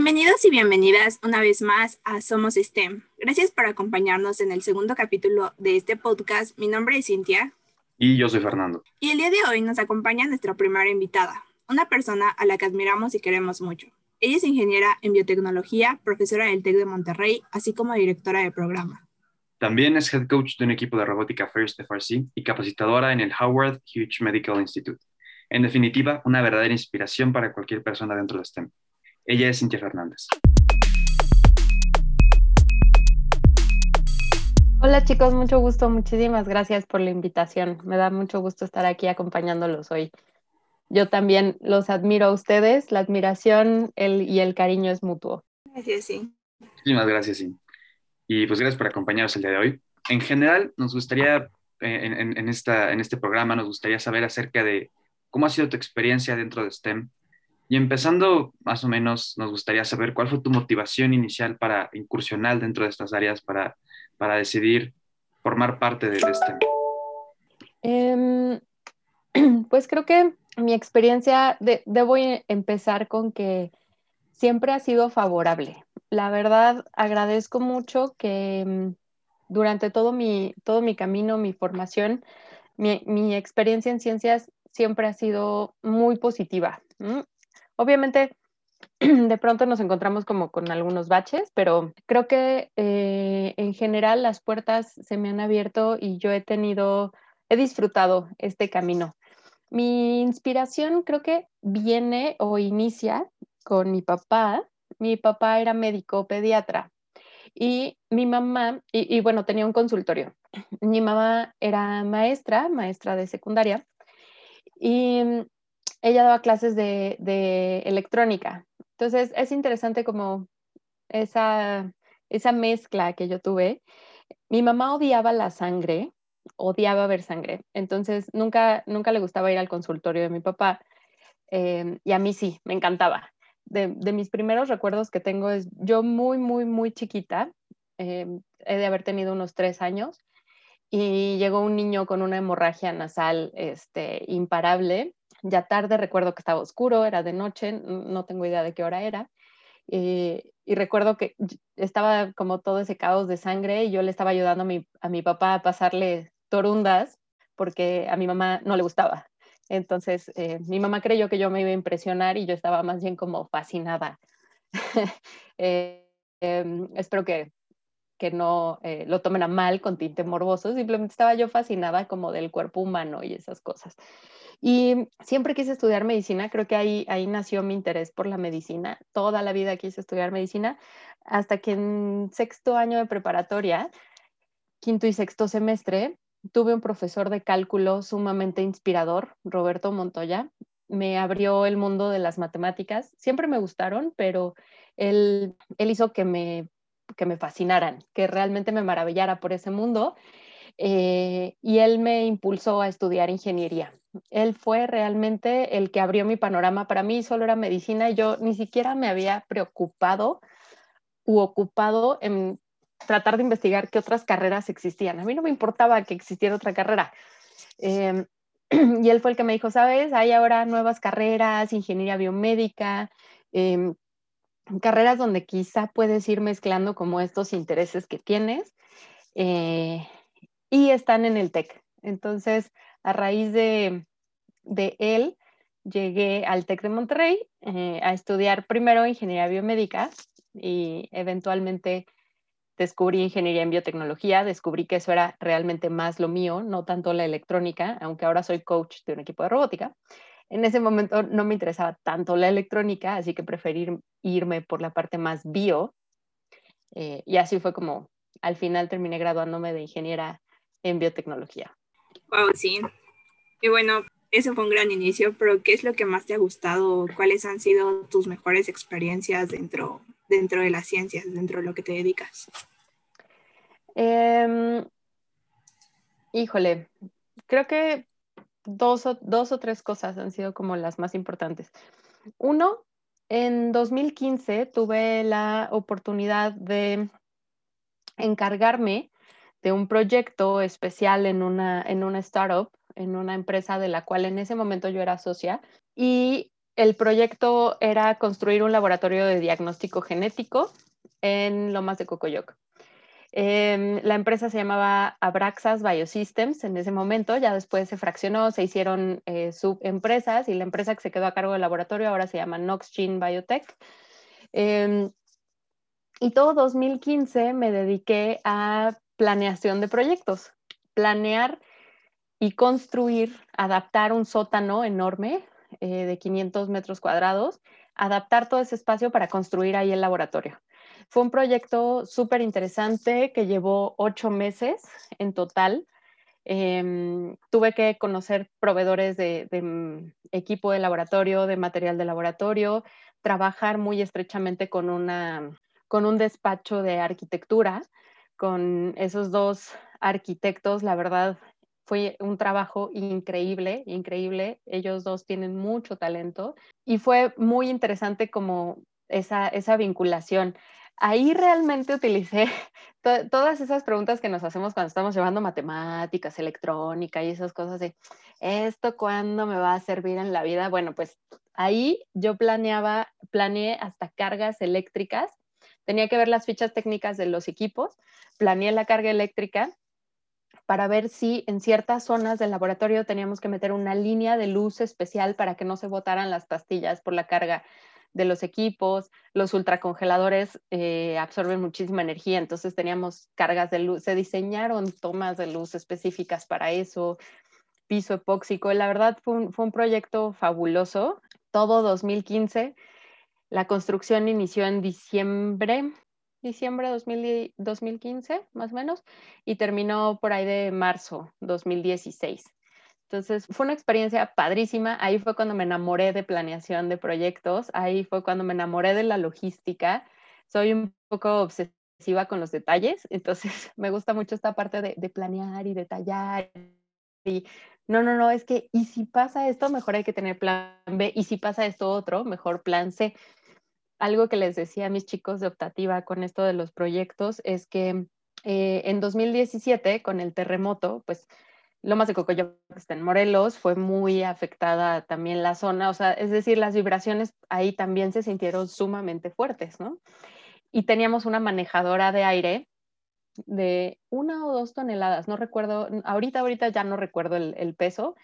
Bienvenidos y bienvenidas una vez más a Somos STEM. Gracias por acompañarnos en el segundo capítulo de este podcast. Mi nombre es Cintia. Y yo soy Fernando. Y el día de hoy nos acompaña nuestra primera invitada, una persona a la que admiramos y queremos mucho. Ella es ingeniera en biotecnología, profesora del TEC de Monterrey, así como directora de programa. También es head coach de un equipo de robótica First FRC y capacitadora en el Howard Hughes Medical Institute. En definitiva, una verdadera inspiración para cualquier persona dentro de STEM. Ella es Cintia Fernández. Hola chicos, mucho gusto, muchísimas gracias por la invitación. Me da mucho gusto estar aquí acompañándolos hoy. Yo también los admiro a ustedes, la admiración y el cariño es mutuo. Gracias, sí. Muchísimas gracias, sí. Y pues gracias por acompañarnos el día de hoy. En general, nos gustaría, eh, en, esta, en este programa, nos gustaría saber acerca de cómo ha sido tu experiencia dentro de STEM, y empezando más o menos, nos gustaría saber cuál fue tu motivación inicial para incursionar dentro de estas áreas, para, para decidir formar parte de, este. pues creo que mi experiencia, debo empezar con que siempre ha sido favorable. La verdad, agradezco mucho que em, durante todo mi, todo mi camino, mi formación, mi, mi experiencia en ciencias siempre ha sido muy positiva. Obviamente, de pronto nos encontramos como con algunos baches, pero creo que eh, en general las puertas se me han abierto y yo he tenido, he disfrutado este camino. Mi inspiración creo que viene o inicia con mi papá. Mi papá era médico pediatra y mi mamá, y, y bueno, tenía un consultorio. Mi mamá era maestra, maestra de secundaria, y ella daba clases de, electrónica. Entonces es interesante como esa, esa mezcla que yo tuve. Mi mamá odiaba la sangre, odiaba ver sangre. Entonces nunca, nunca le gustaba ir al consultorio de mi papá. Eh, y a mí sí, me encantaba. De, mis primeros recuerdos que tengo es yo muy, muy, muy chiquita. Eh, he de haber tenido unos tres años y llegó un niño con una hemorragia nasal este, imparable ya tarde, recuerdo que estaba oscuro, era de noche, no tengo idea de qué hora era. Eh, y recuerdo que estaba como todo ese caos de sangre y yo le estaba ayudando a mi, a mi papá a pasarle torundas porque a mi mamá no le gustaba. Entonces, eh, mi mamá creyó que yo me iba a impresionar y yo estaba más bien como fascinada. Eh, em, espero que, que no lo tomen a mal con tinte morboso, simplemente estaba yo fascinada como del cuerpo humano y esas cosas. Y siempre quise estudiar medicina, creo que ahí, ahí nació mi interés por la medicina. Toda la vida quise estudiar medicina, hasta que en sexto año de preparatoria, quinto y sexto semestre, tuve un profesor de cálculo sumamente inspirador, Roberto Montoya. Me abrió el mundo de las matemáticas. Siempre me gustaron, pero él, él hizo que me, que me fascinaran, que realmente me maravillara por ese mundo. Eh, y él me impulsó a estudiar ingeniería él fue realmente el que abrió mi panorama. Para mí solo era medicina y yo ni siquiera me había preocupado u ocupado en tratar de investigar qué otras carreras existían. A mí no me importaba que existiera otra carrera. Em, y él fue el que me dijo, sabes, hay ahora nuevas carreras, ingeniería biomédica, em, carreras donde quizá puedes ir mezclando como estos intereses que tienes eh, y están en el TEC. Entonces, a raíz de, él, llegué al TEC de Monterrey eh, a estudiar primero ingeniería biomédica y eventualmente descubrí ingeniería en biotecnología, descubrí que eso era realmente más lo mío, no tanto la electrónica, aunque ahora soy coach de un equipo de robótica. En ese momento no me interesaba tanto la electrónica, así que preferí irme por la parte más bio. Eh, y así fue como al final terminé graduándome de ingeniera en biotecnología. Wow, sí. Y bueno, ese fue un gran inicio, pero ¿qué es lo que más te ha gustado? ¿Cuáles han sido tus mejores experiencias dentro, dentro de las ciencias, dentro de lo que te dedicas? Em, híjole, creo que dos o, dos o tres cosas han sido como las más importantes. Uno, en 2015 tuve la oportunidad de encargarme de un proyecto especial en una, en una startup, en una empresa de la cual en ese momento yo era socia. Y el proyecto era construir un laboratorio de diagnóstico genético en Lomas de Cocoyoc. Em, la empresa se llamaba Abraxas Biosystems en ese momento, ya después se fraccionó, se hicieron eh, subempresas y la empresa que se quedó a cargo del laboratorio ahora se llama Noxgene Biotech. Em, y todo 2015 me dediqué a planeación de proyectos, planear y construir, adaptar un sótano enorme eh, de 500 metros cuadrados, adaptar todo ese espacio para construir ahí el laboratorio. Fue un proyecto súper interesante que llevó ocho meses en total. Em, tuve que conocer proveedores de, mm, equipo de laboratorio, de material de laboratorio, trabajar muy estrechamente con, una, con un despacho de arquitectura, con esos dos arquitectos, la verdad, fue un trabajo increíble, increíble. Ellos dos tienen mucho talento y fue muy interesante como esa, vinculación ahí realmente utilicé todas esas preguntas que nos hacemos cuando estamos llevando matemáticas, electrónica y esas cosas de, ¿esto cuándo me va a servir en la vida? Bueno, pues ahí yo planeaba, planeé hasta cargas eléctricas, tenía que ver las fichas técnicas de los equipos, planeé la carga eléctrica para ver si en ciertas zonas del laboratorio teníamos que meter una línea de luz especial para que no se botaran las pastillas por la carga de los equipos, los ultracongeladores eh, absorben muchísima energía, entonces teníamos cargas de luz, se diseñaron tomas de luz específicas para eso, piso epóxico, la verdad fue un, proyecto fabuloso, todo 2015, la construcción inició en diciembre, diciembre de 2015 más o menos, y terminó por ahí de marzo 2016. Entonces fue una experiencia padrísima. Ahí fue cuando me enamoré de planeación de proyectos. Ahí fue cuando me enamoré de la logística. Soy un poco obsesiva con los detalles. Entonces me gusta mucho esta parte de, planear y detallar. Y no, no, no, es que, y si pasa esto, mejor hay que tener plan B. Y si pasa esto otro, mejor plan C. Algo que les decía a mis chicos de optativa con esto de los proyectos es que eh, en 2017, con el terremoto, pues Lomas de Cocoyoc está en Morelos, fue muy afectada también la zona, o sea, es decir, las vibraciones ahí también se sintieron sumamente fuertes, ¿no? Y teníamos una manejadora de aire de una o dos toneladas, no recuerdo, ahorita, ahorita ya no recuerdo el peso,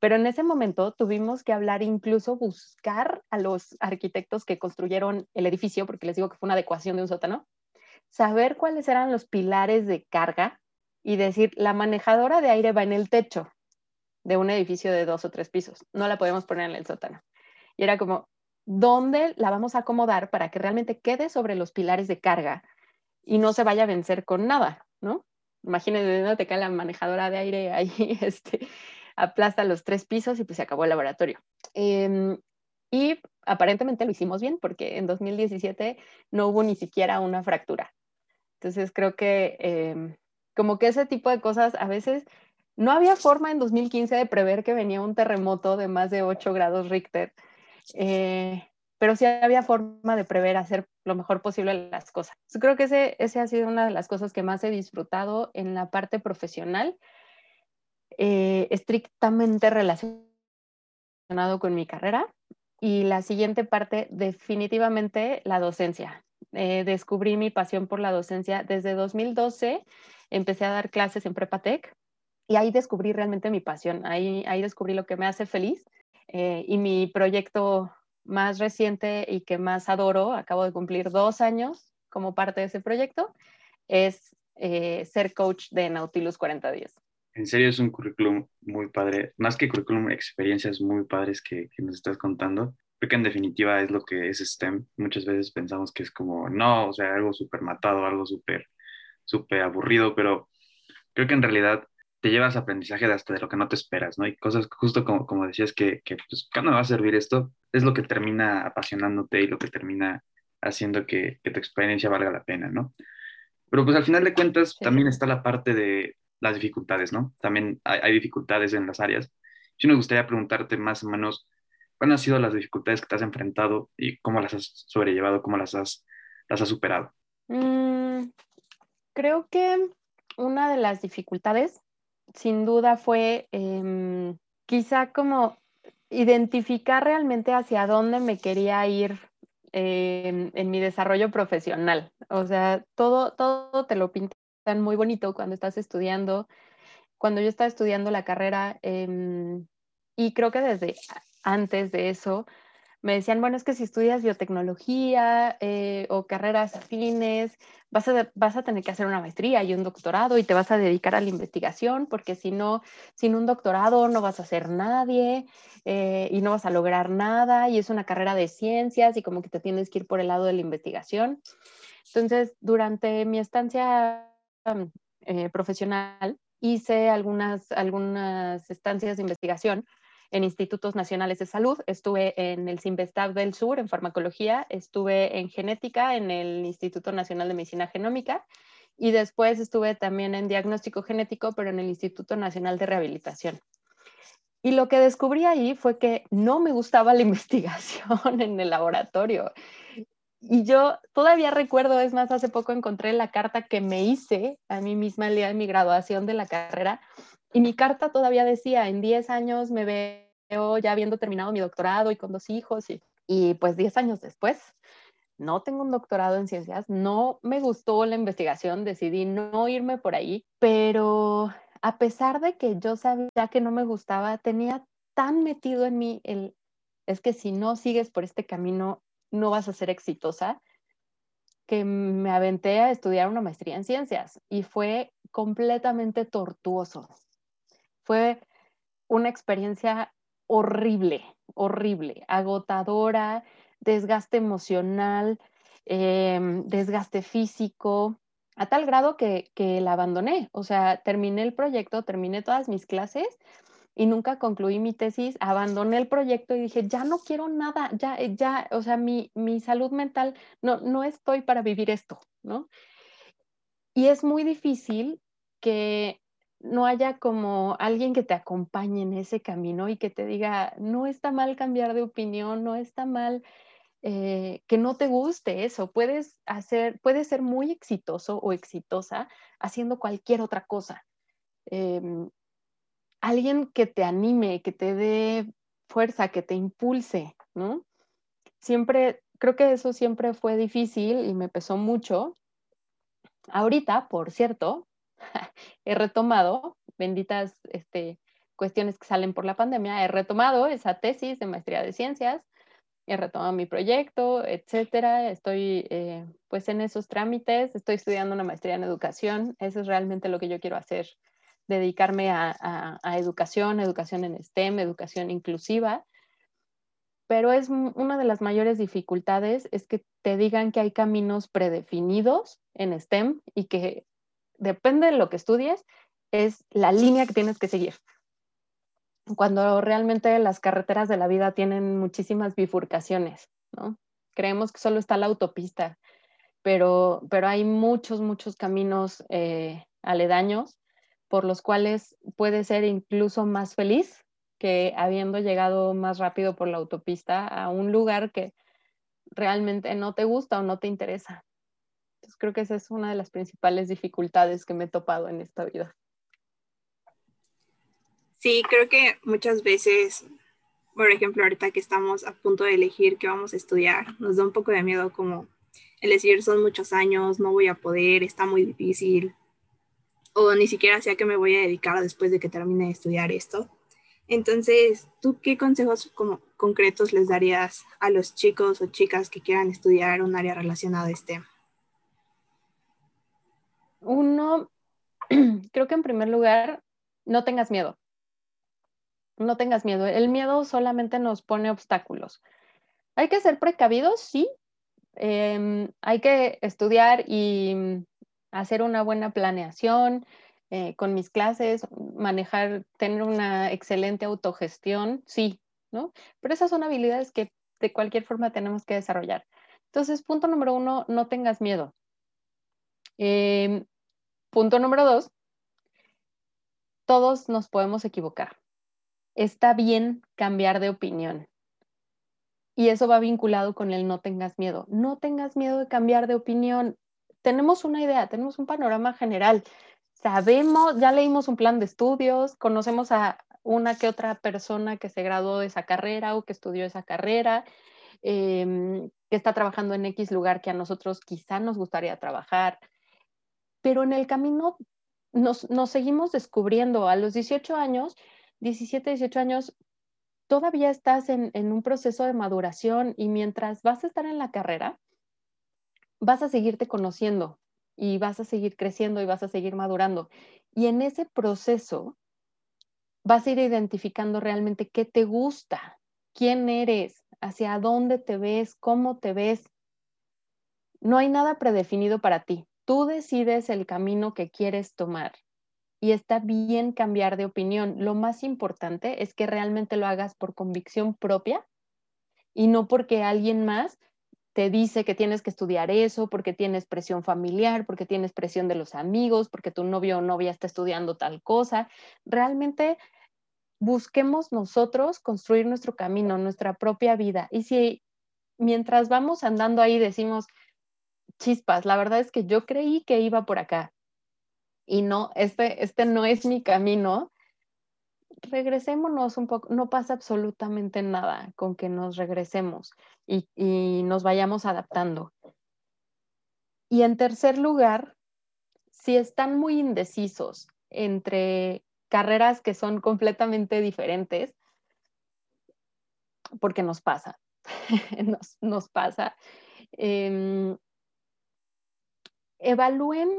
pero en ese momento tuvimos que hablar, incluso buscar a los arquitectos que construyeron el edificio, porque les digo que fue una adecuación de un sótano, saber cuáles eran los pilares de carga y decir, la manejadora de aire va en el techo de un edificio de dos o tres pisos, no la podemos poner en el sótano. Y era como, ¿dónde la vamos a acomodar para que realmente quede sobre los pilares de carga y no se vaya a vencer con nada, ¿no? Imagínense, no te cae la manejadora de aire ahí, este, aplasta los tres pisos y pues se acabó el laboratorio. Em, y aparentemente lo hicimos bien porque en 2017 no hubo ni siquiera una fractura. Entonces creo que em, como que ese tipo de cosas a veces no había forma en 2015 de prever que venía un terremoto de más de 8 grados Richter, eh, pero sí había forma de prever hacer lo mejor posible las cosas. Creo que ese, ese ha sido una de las cosas que más he disfrutado en la parte profesional, eh, estrictamente relacionado con mi carrera. Y la siguiente parte, definitivamente la docencia. Eh, descubrí mi pasión por la docencia desde 2012 empecé a dar clases en Prepatec y ahí descubrí realmente mi pasión, ahí, ahí descubrí lo que me hace feliz eh, y mi proyecto más reciente y que más adoro, acabo de cumplir dos años como parte de ese proyecto, es eh, ser coach de Nautilus 4010. En serio es un currículum muy padre, más que currículum, experiencias muy padres que, que nos estás contando. Creo que en definitiva es lo que es STEM. Muchas veces pensamos que es como, no, o sea, algo súper matado, algo súper súper aburrido, pero creo que en realidad te llevas aprendizaje de hasta de lo que no te esperas, ¿no? Y cosas justo como, como decías que, que pues, ¿cuándo me va a servir esto? Es lo que termina apasionándote y lo que termina haciendo que, que tu experiencia valga la pena, ¿no? Pero pues al final de cuentas también está la parte de las dificultades, ¿no? También hay, hay, dificultades en las áreas. Yo me gustaría preguntarte más o menos cuáles han sido las dificultades que te has enfrentado y cómo las has sobrellevado, cómo las has, superado. Mm, creo que una de las dificultades, sin duda, fue em, quizá como identificar realmente hacia dónde me quería ir en, en, mi desarrollo profesional. O sea, todo, todo te lo pintan muy bonito cuando estás estudiando. Cuando yo estaba estudiando la carrera, eh, y creo que desde antes de eso, me decían, bueno, es que si estudias biotecnología eh, o carreras afines, vas a, vas a tener que hacer una maestría y un doctorado y te vas a dedicar a la investigación, porque si no, sin un doctorado no vas a ser nadie eh, y no vas a lograr nada y es una carrera de ciencias y como que te tienes que ir por el lado de la investigación. Entonces, durante mi estancia eh, profesional, hice algunas, algunas estancias de investigación en institutos nacionales de salud, estuve en el CIMBESTAB del Sur en farmacología, estuve en genética en el Instituto Nacional de Medicina Genómica y después estuve también en diagnóstico genético, pero en el Instituto Nacional de Rehabilitación. Y lo que descubrí ahí fue que no me gustaba la investigación en el laboratorio. Y yo todavía recuerdo, es más, hace poco encontré la carta que me hice a mí misma el día de mi graduación de la carrera, y mi carta todavía decía, en 10 años me veo ya habiendo terminado mi doctorado y con dos hijos. Y, y pues 10 años después, no tengo un doctorado en ciencias, no me gustó la investigación, decidí no irme por ahí, pero a pesar de que yo sabía que no me gustaba, tenía tan metido en mí el, es que si no sigues por este camino, no vas a ser exitosa, que me aventé a estudiar una maestría en ciencias y fue completamente tortuoso fue una experiencia horrible, horrible, agotadora, desgaste emocional, em, desgaste físico, a tal grado que, que la abandoné. O sea, terminé el proyecto, terminé todas mis clases y nunca concluí mi tesis, abandoné el proyecto y dije, ya no quiero nada, ya, ya, o sea, mi, mi salud mental, no, no estoy para vivir esto, ¿no? Y es muy difícil que no haya como alguien que te acompañe en ese camino y que te diga, no está mal cambiar de opinión, no está mal eh, que no te guste eso, puedes hacer, puedes ser muy exitoso o exitosa haciendo cualquier otra cosa. Em, alguien que te anime, que te dé fuerza, que te impulse, ¿no? Siempre, creo que eso siempre fue difícil y me pesó mucho. Ahorita, por cierto, he retomado, benditas este, cuestiones que salen por la pandemia, he retomado esa tesis de maestría de ciencias, he retomado mi proyecto, etcétera. Estoy eh, pues en esos trámites, estoy estudiando una maestría en educación, eso es realmente lo que yo quiero hacer, dedicarme a, educación, educación en STEM, educación inclusiva pero es una de las mayores dificultades es que te digan que hay caminos predefinidos en STEM y que depende de lo que estudies, es la línea que tienes que seguir. Cuando realmente las carreteras de la vida tienen muchísimas bifurcaciones, ¿no? Creemos que solo está la autopista, pero, pero hay muchos, muchos caminos eh, aledaños por los cuales puedes ser incluso más feliz que habiendo llegado más rápido por la autopista a un lugar que realmente no te gusta o no te interesa creo que esa es una de las principales dificultades que me he topado en esta vida. Sí, creo que muchas veces, por ejemplo, ahorita que estamos a punto de elegir qué vamos a estudiar, nos da un poco de miedo como el decir son muchos años, no voy a poder, está muy difícil, o ni siquiera sé a me voy a dedicar después de que termine de estudiar esto. Entonces, ¿tú qué consejos como concretos les darías a los chicos o chicas que quieran estudiar un área relacionada a este? Uno, creo que en primer lugar, no tengas miedo. No tengas miedo. El miedo solamente nos pone obstáculos. Hay que ser precavidos, sí. Em, hay que estudiar y hacer una buena planeación eh, con mis clases, manejar, tener una excelente autogestión, sí, ¿no? Pero esas son habilidades que de cualquier forma tenemos que desarrollar. Entonces, punto número uno, no tengas miedo. Em, punto número dos, todos nos podemos equivocar. Está bien cambiar de opinión. Y eso va vinculado con el no tengas miedo. No tengas miedo de cambiar de opinión. Tenemos una idea, tenemos un panorama general. Sabemos, ya leímos un plan de estudios, conocemos a una que otra persona que se graduó de esa carrera o que estudió esa carrera, em, que está trabajando en X lugar que a nosotros quizá nos gustaría trabajar, pero en el camino nos, seguimos descubriendo. A los 18 años, 17, 18 años, todavía estás en, en un proceso de maduración y mientras vas a estar en la carrera, vas a seguirte conociendo y vas a seguir creciendo y vas a seguir madurando. Y en ese proceso vas a ir identificando realmente qué te gusta, quién eres, hacia dónde te ves, cómo te ves. No hay nada predefinido para ti. Tú decides el camino que quieres tomar y está bien cambiar de opinión. Lo más importante es que realmente lo hagas por convicción propia y no porque alguien más te dice que tienes que estudiar eso, porque tienes presión familiar, porque tienes presión de los amigos, porque tu novio o novia está estudiando tal cosa. Realmente busquemos nosotros construir nuestro camino, nuestra propia vida. Y si mientras vamos andando ahí decimos, chispas, la verdad es que yo creí que iba por acá y no, este, este no es mi camino, regresémonos un poco, no pasa absolutamente nada con que nos regresemos y, nos vayamos adaptando. Y en tercer lugar, si están muy indecisos entre carreras que son completamente diferentes, porque nos pasa, nos, pasa. Eh, evalúen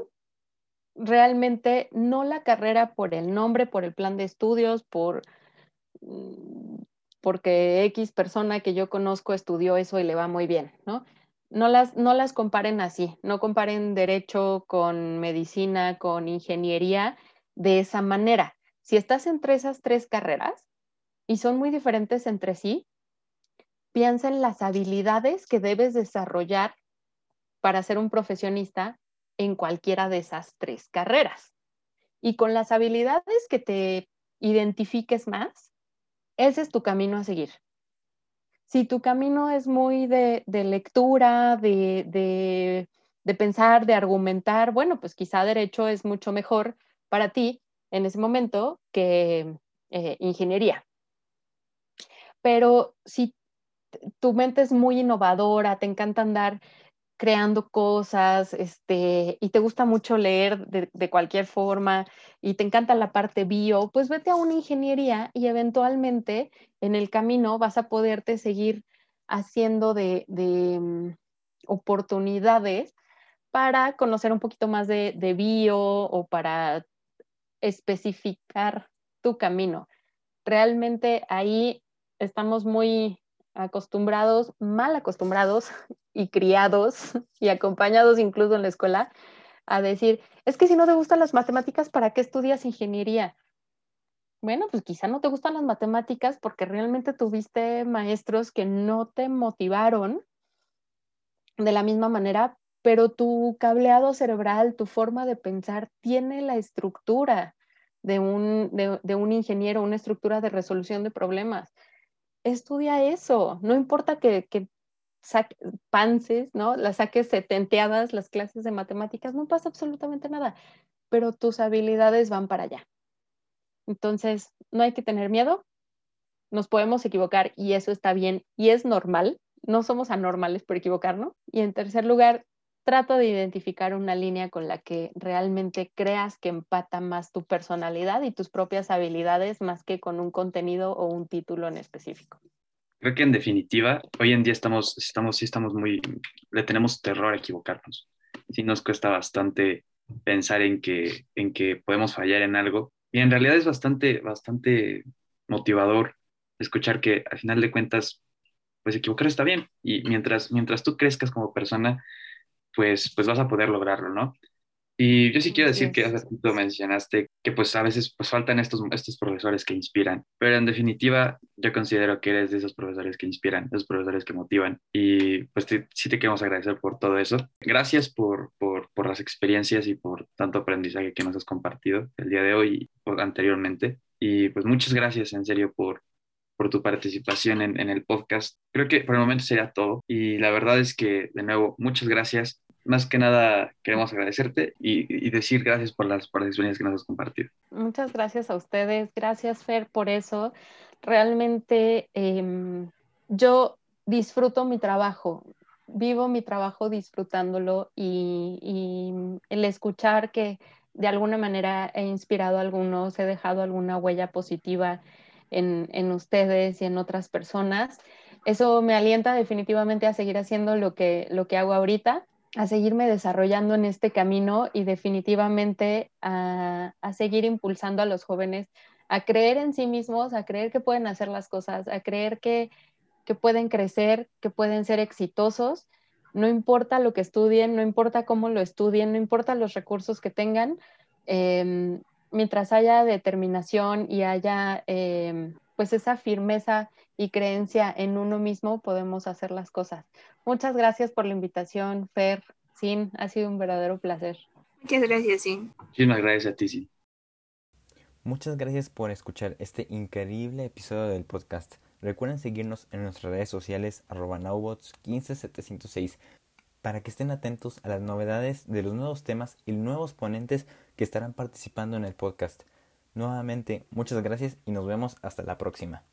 realmente no la carrera por el nombre, por el plan de estudios, por mm, porque X persona que yo conozco estudió eso y le va muy bien, ¿no? No las, no las comparen así, no comparen derecho con medicina, con ingeniería de esa manera. Si estás entre esas tres carreras y son muy diferentes entre sí, piensa en las habilidades que debes desarrollar para ser un profesionista en cualquiera de esas tres carreras. Y con las habilidades que te identifiques más, ese es tu camino a seguir. Si tu camino es muy de, lectura, de, pensar, de argumentar, bueno, pues quizá derecho es mucho mejor para ti en ese momento que eh, ingeniería. Pero si tu mente es muy innovadora, te encanta andar creando cosas, este, y te gusta mucho leer de, cualquier forma y te encanta la parte bio, pues vete a una ingeniería y eventualmente en el camino vas a poderte seguir haciendo de, mm, oportunidades para conocer un poquito más de, de bio o para especificar tu camino. Realmente ahí estamos muy acostumbrados, mal acostumbrados y criados y acompañados incluso en la escuela a decir, es que si no te gustan las matemáticas, ¿para qué estudias ingeniería? Bueno, pues quizá no te gustan las matemáticas porque realmente tuviste maestros que no te motivaron de la misma manera, pero tu cableado cerebral, tu forma de pensar tiene la estructura de un, de un ingeniero, una estructura de resolución de problemas estudia eso, no importa que, que panses, ¿no? Las saques setenteadas, las clases de matemáticas, no pasa absolutamente nada, pero tus habilidades van para allá. Entonces, no hay que tener miedo, nos podemos equivocar y eso está bien y es normal, no somos anormales por equivocarnos. Y en tercer lugar, trata de identificar una línea con la que realmente creas que empata más tu personalidad y tus propias habilidades más que con un contenido o un título en específico. Creo que en definitiva, hoy en día estamos, estamos, sí estamos muy, le tenemos terror a equivocarnos. Sí nos cuesta bastante pensar en que, en que podemos fallar en algo. Y en realidad es bastante, bastante motivador escuchar que al final de cuentas, pues equivocar está bien. Y mientras, mientras tú crezcas como persona, pues, pues vas a poder lograrlo, ¿no? Y yo sí quiero decir que hace poco mencionaste que pues a veces pues faltan estos, estos profesores que inspiran, pero en definitiva yo considero que eres de esos profesores que inspiran, esos profesores que motivan y pues sí te queremos agradecer por todo eso. Gracias por, por, por, las experiencias y por tanto aprendizaje que nos has compartido el día de hoy y anteriormente. Y pues muchas gracias en serio por, por tu participación en, en, el podcast. Creo que por el momento sería todo. Y la verdad es que, de nuevo, muchas gracias. más que nada queremos agradecerte y, decir gracias por las, por las experiencias que nos has compartido. Muchas gracias a ustedes, gracias Fer por eso. Realmente em, yo disfruto mi trabajo, vivo mi trabajo disfrutándolo y, el escuchar que de alguna manera he inspirado a algunos, he dejado alguna huella positiva en, en ustedes y en otras personas eso me alienta definitivamente a seguir haciendo lo que, lo que hago ahorita, a seguirme desarrollando en este camino y definitivamente a, seguir impulsando a los jóvenes a creer en sí mismos, a creer que pueden hacer las cosas, a creer que, pueden crecer, que pueden ser exitosos. No importa lo que estudien, no importa cómo lo estudien, no importa los recursos que tengan, em, mientras haya determinación y haya em, pues esa firmeza y creencia en uno mismo podemos hacer las cosas. Muchas gracias por la invitación, Fer, Sin, ha sido un verdadero placer. Muchas gracias, Sin. Muchísimas gracias a ti, Sin. Muchas gracias por escuchar este increíble episodio del podcast. Recuerden seguirnos en nuestras redes sociales arroba 15706 para que estén atentos a las novedades de los nuevos temas y nuevos ponentes que estarán participando en el podcast. Nuevamente, muchas gracias y nos vemos hasta la próxima.